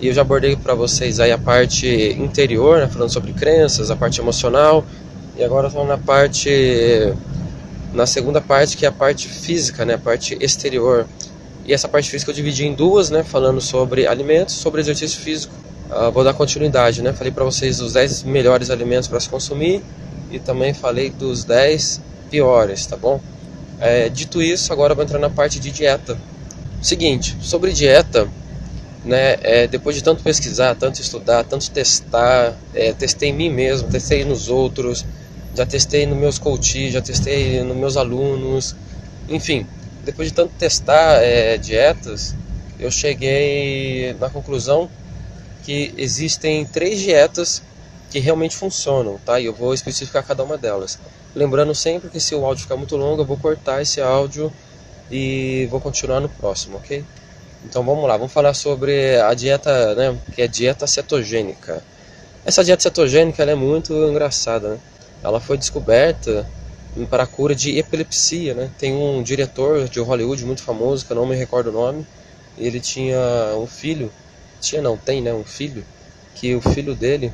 E eu já abordei para vocês aí a parte interior, né, falando sobre crenças, a parte emocional. E agora estou na parte na segunda parte que é a parte física, né, a parte exterior. E essa parte física eu dividi em duas, né, falando sobre alimentos, sobre exercício físico. Uh, vou dar continuidade, né? Falei para vocês os 10 melhores alimentos para se consumir e também falei dos 10 piores, tá bom? É, dito isso, agora vou entrar na parte de dieta. Seguinte, sobre dieta, né? É, depois de tanto pesquisar, tanto estudar, tanto testar, é, testei em mim mesmo, testei nos outros, já testei nos meus coaches, já testei nos meus alunos, enfim, depois de tanto testar é, dietas, eu cheguei na conclusão que existem três dietas que realmente funcionam, tá? E eu vou especificar cada uma delas. Lembrando sempre que se o áudio ficar muito longo, eu vou cortar esse áudio e vou continuar no próximo, ok? Então vamos lá, vamos falar sobre a dieta, né, que é dieta cetogênica. Essa dieta cetogênica é muito engraçada, né? Ela foi descoberta para a cura de epilepsia, né? Tem um diretor de Hollywood muito famoso, que eu não me recordo o nome, ele tinha um filho, tinha não, tem, né, um filho, que o filho dele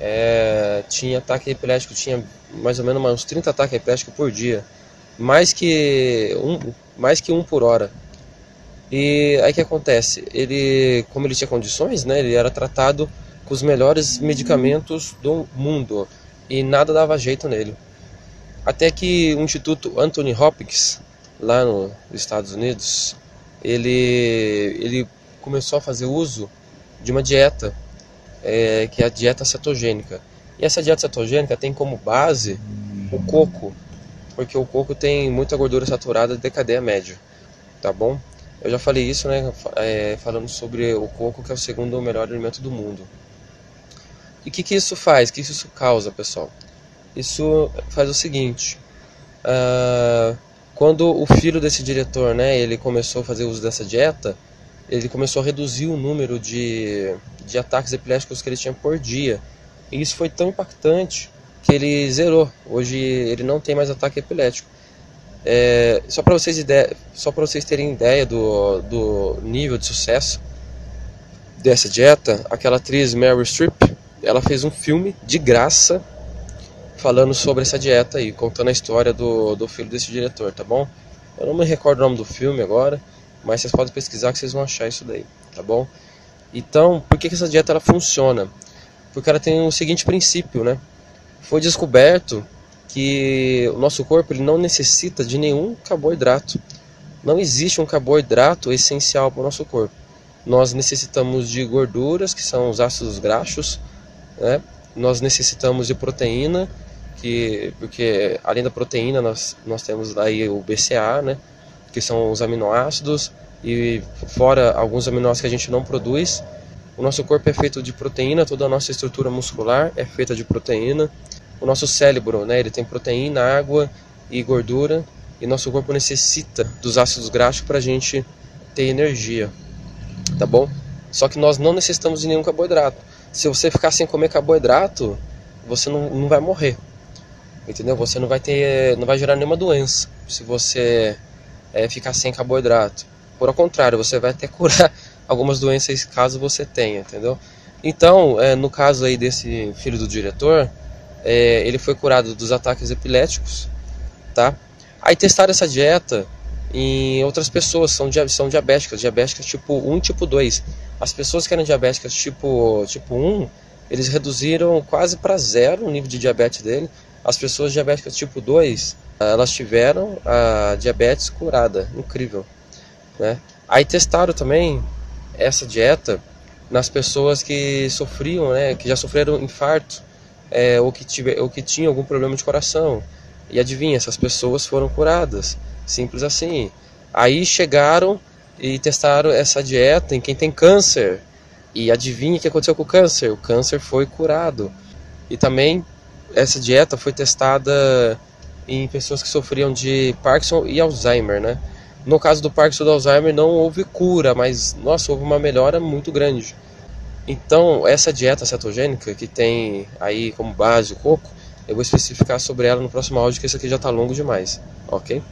é, tinha ataque epilético, tinha mais ou menos uns 30 ataques epiléticos por dia, mais que um, mais que um por hora. E aí que acontece? Ele, como ele tinha condições, né, ele era tratado com os melhores medicamentos do mundo e nada dava jeito nele. Até que o Instituto Anthony Hopkins, lá nos Estados Unidos, ele, ele começou a fazer uso de uma dieta, é, que é a dieta cetogênica. E essa dieta cetogênica tem como base o coco, porque o coco tem muita gordura saturada de cadeia média, tá bom? Eu já falei isso, né, é, falando sobre o coco, que é o segundo melhor alimento do mundo. E o que, que isso faz? O que isso causa, pessoal? Isso faz o seguinte: uh, quando o filho desse diretor, né, ele começou a fazer uso dessa dieta, ele começou a reduzir o número de, de ataques epiléticos que ele tinha por dia. E isso foi tão impactante que ele zerou. Hoje ele não tem mais ataque epilético. É, só para vocês, ideia, só vocês terem ideia do, do nível de sucesso dessa dieta, aquela atriz Meryl Streep, ela fez um filme de graça falando sobre essa dieta aí, contando a história do, do filho desse diretor, tá bom? Eu não me recordo o nome do filme agora, mas vocês podem pesquisar que vocês vão achar isso daí, tá bom? Então, por que, que essa dieta ela funciona? Porque ela tem o seguinte princípio, né? Foi descoberto que o nosso corpo ele não necessita de nenhum carboidrato. Não existe um carboidrato essencial para o nosso corpo. Nós necessitamos de gorduras, que são os ácidos graxos, né? nós necessitamos de proteína, que, porque além da proteína nós, nós temos aí o BCA, né? que são os aminoácidos, e fora alguns aminoácidos que a gente não produz. O nosso corpo é feito de proteína, toda a nossa estrutura muscular é feita de proteína. O nosso cérebro, né, ele tem proteína, água e gordura, e nosso corpo necessita dos ácidos graxos para a gente ter energia, tá bom? Só que nós não necessitamos de nenhum carboidrato se você ficar sem comer carboidrato, você não, não vai morrer. Entendeu? Você não vai ter, não vai gerar nenhuma doença se você é, ficar sem carboidrato. Por ao contrário, você vai até curar algumas doenças caso você tenha, entendeu? Então, é, no caso aí desse filho do diretor, é, ele foi curado dos ataques epiléticos, tá? Aí testaram essa dieta em outras pessoas, são, são diabéticas, diabéticas tipo 1 tipo 2. As pessoas que eram diabéticas tipo, tipo 1, eles reduziram quase para zero o nível de diabetes dele. As pessoas diabéticas tipo 2, elas tiveram a diabetes curada, incrível. Né? Aí testaram também essa dieta nas pessoas que sofriam, né, que já sofreram infarto é, ou, que tiver, ou que tinham algum problema de coração. E adivinha, essas pessoas foram curadas. Simples assim. Aí chegaram e testaram essa dieta em quem tem câncer. E adivinha o que aconteceu com o câncer? O câncer foi curado. E também essa dieta foi testada em pessoas que sofriam de Parkinson e Alzheimer, né? No caso do Parkinson e do Alzheimer não houve cura, mas nossa, houve uma melhora muito grande. Então, essa dieta cetogênica que tem aí como base o coco, eu vou especificar sobre ela no próximo áudio, que esse aqui já está longo demais, ok?